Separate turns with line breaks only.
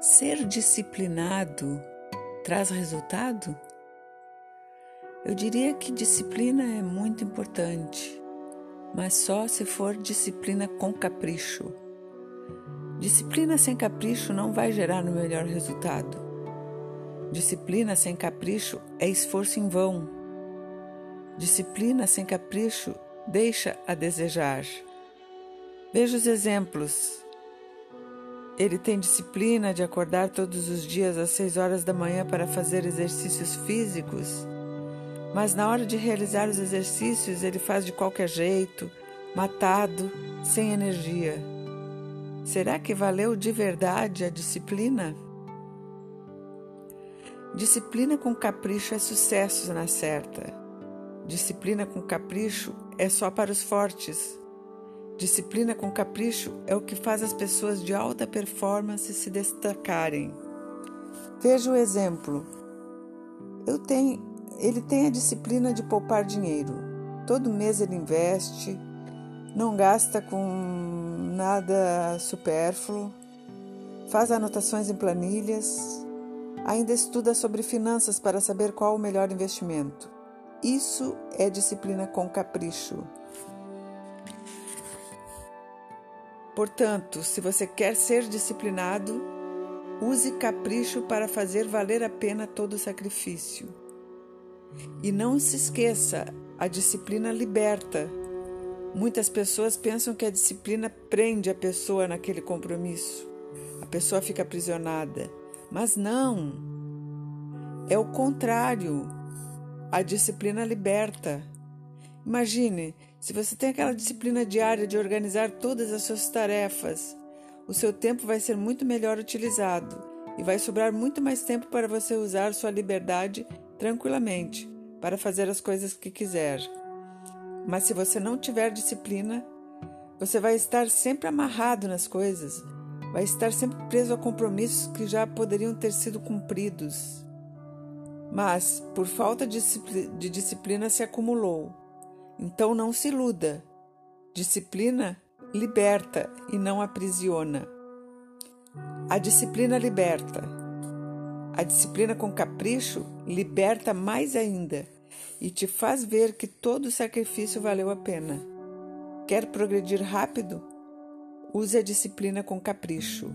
ser disciplinado traz resultado? Eu diria que disciplina é muito importante, mas só se for disciplina com capricho. Disciplina sem capricho não vai gerar no melhor resultado. Disciplina sem capricho é esforço em vão. Disciplina sem capricho deixa a desejar. Veja os exemplos. Ele tem disciplina de acordar todos os dias às seis horas da manhã para fazer exercícios físicos mas na hora de realizar os exercícios ele faz de qualquer jeito, matado, sem energia. Será que valeu de verdade a disciplina? Disciplina com capricho é sucesso na certa. Disciplina com capricho é só para os fortes. Disciplina com capricho é o que faz as pessoas de alta performance se destacarem. Veja o exemplo. Eu tenho ele tem a disciplina de poupar dinheiro. Todo mês ele investe, não gasta com nada supérfluo, faz anotações em planilhas, ainda estuda sobre finanças para saber qual o melhor investimento. Isso é disciplina com capricho. Portanto, se você quer ser disciplinado, use capricho para fazer valer a pena todo o sacrifício. E não se esqueça, a disciplina liberta. Muitas pessoas pensam que a disciplina prende a pessoa naquele compromisso. A pessoa fica aprisionada. Mas não. É o contrário. A disciplina liberta. Imagine, se você tem aquela disciplina diária de organizar todas as suas tarefas, o seu tempo vai ser muito melhor utilizado e vai sobrar muito mais tempo para você usar sua liberdade tranquilamente para fazer as coisas que quiser. Mas se você não tiver disciplina, você vai estar sempre amarrado nas coisas, vai estar sempre preso a compromissos que já poderiam ter sido cumpridos. Mas, por falta de disciplina, se acumulou. Então não se iluda. Disciplina liberta e não aprisiona. A disciplina liberta. A disciplina com capricho liberta mais ainda e te faz ver que todo o sacrifício valeu a pena. Quer progredir rápido? Use a disciplina com capricho.